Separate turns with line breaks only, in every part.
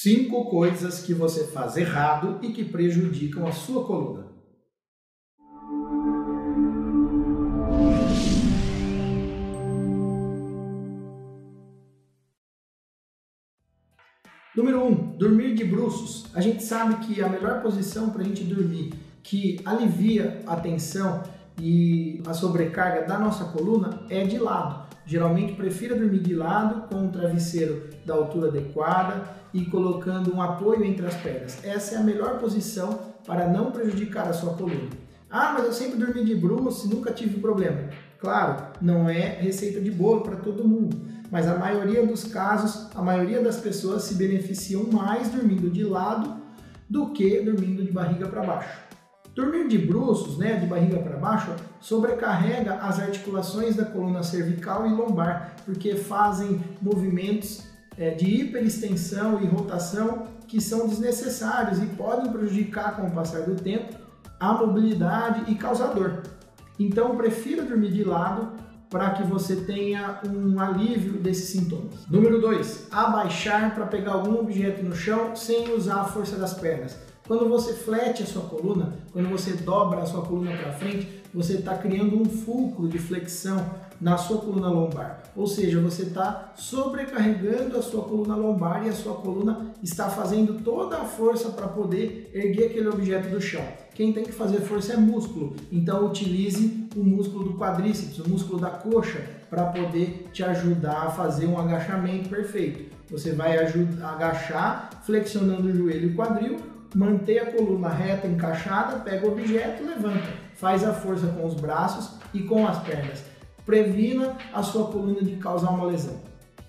Cinco coisas que você faz errado e que prejudicam a sua coluna. Número 1, um, dormir de bruços. A gente sabe que a melhor posição para a gente dormir, que alivia a tensão e a sobrecarga da nossa coluna, é de lado. Geralmente prefira dormir de lado com um travesseiro da altura adequada e colocando um apoio entre as pernas. Essa é a melhor posição para não prejudicar a sua coluna. Ah, mas eu sempre dormi de bruços e nunca tive problema. Claro, não é receita de bolo para todo mundo, mas a maioria dos casos, a maioria das pessoas se beneficiam mais dormindo de lado do que dormindo de barriga para baixo. Dormir de bruços, né, de barriga para baixo, sobrecarrega as articulações da coluna cervical e lombar, porque fazem movimentos é, de hiperextensão e rotação que são desnecessários e podem prejudicar com o passar do tempo a mobilidade e causar dor. Então, prefira dormir de lado para que você tenha um alívio desses sintomas. Número 2, abaixar para pegar algum objeto no chão sem usar a força das pernas. Quando você flete a sua coluna, quando você dobra a sua coluna para frente, você está criando um fulcro de flexão na sua coluna lombar. Ou seja, você está sobrecarregando a sua coluna lombar e a sua coluna está fazendo toda a força para poder erguer aquele objeto do chão. Quem tem que fazer força é músculo, então utilize o músculo do quadríceps, o músculo da coxa, para poder te ajudar a fazer um agachamento perfeito. Você vai agachar flexionando o joelho e o quadril manter a coluna reta, encaixada, pega o objeto, levanta. Faz a força com os braços e com as pernas. Previna a sua coluna de causar uma lesão.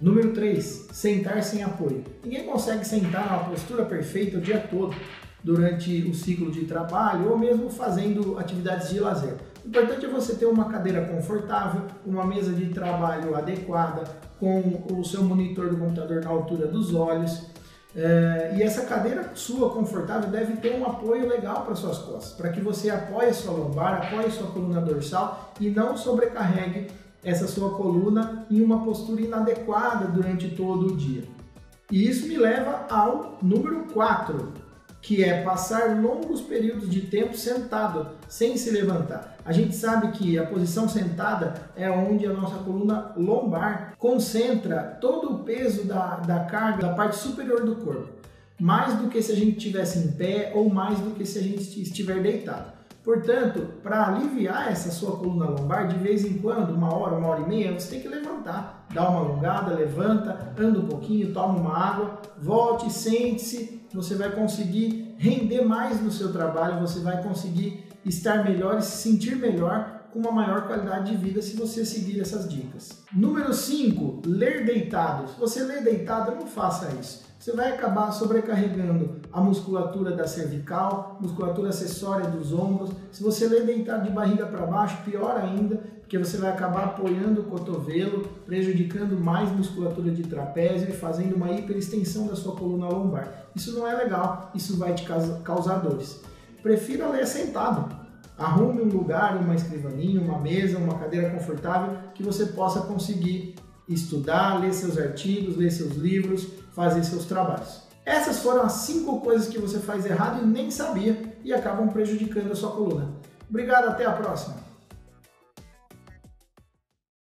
Número 3, sentar sem apoio. Ninguém consegue sentar numa postura perfeita o dia todo durante o ciclo de trabalho ou mesmo fazendo atividades de lazer. O importante é você ter uma cadeira confortável, uma mesa de trabalho adequada, com o seu monitor do computador na altura dos olhos, é, e essa cadeira sua confortável deve ter um apoio legal para suas costas, para que você apoie sua lombar, apoie sua coluna dorsal e não sobrecarregue essa sua coluna em uma postura inadequada durante todo o dia. E isso me leva ao número 4, que é passar longos períodos de tempo sentado, sem se levantar. A gente sabe que a posição sentada é onde a nossa coluna lombar concentra todo peso da, da carga da parte superior do corpo, mais do que se a gente estivesse em pé ou mais do que se a gente estiver deitado. Portanto, para aliviar essa sua coluna lombar, de vez em quando, uma hora, uma hora e meia, você tem que levantar. Dá uma alongada, levanta, anda um pouquinho, toma uma água, volte, sente-se. Você vai conseguir render mais no seu trabalho, você vai conseguir estar melhor e se sentir melhor com uma maior qualidade de vida se você seguir essas dicas. Número 5, ler deitado. Se você ler deitado, não faça isso. Você vai acabar sobrecarregando a musculatura da cervical, musculatura acessória dos ombros. Se você ler deitado de barriga para baixo, pior ainda, porque você vai acabar apoiando o cotovelo, prejudicando mais musculatura de trapézio e fazendo uma hiperextensão da sua coluna lombar. Isso não é legal, isso vai te causar dores. Prefira ler sentado. Arrume um lugar, uma escrivaninha, uma mesa, uma cadeira confortável que você possa conseguir estudar, ler seus artigos, ler seus livros, fazer seus trabalhos. Essas foram as cinco coisas que você faz errado e nem sabia e acabam prejudicando a sua coluna. Obrigado, até a próxima!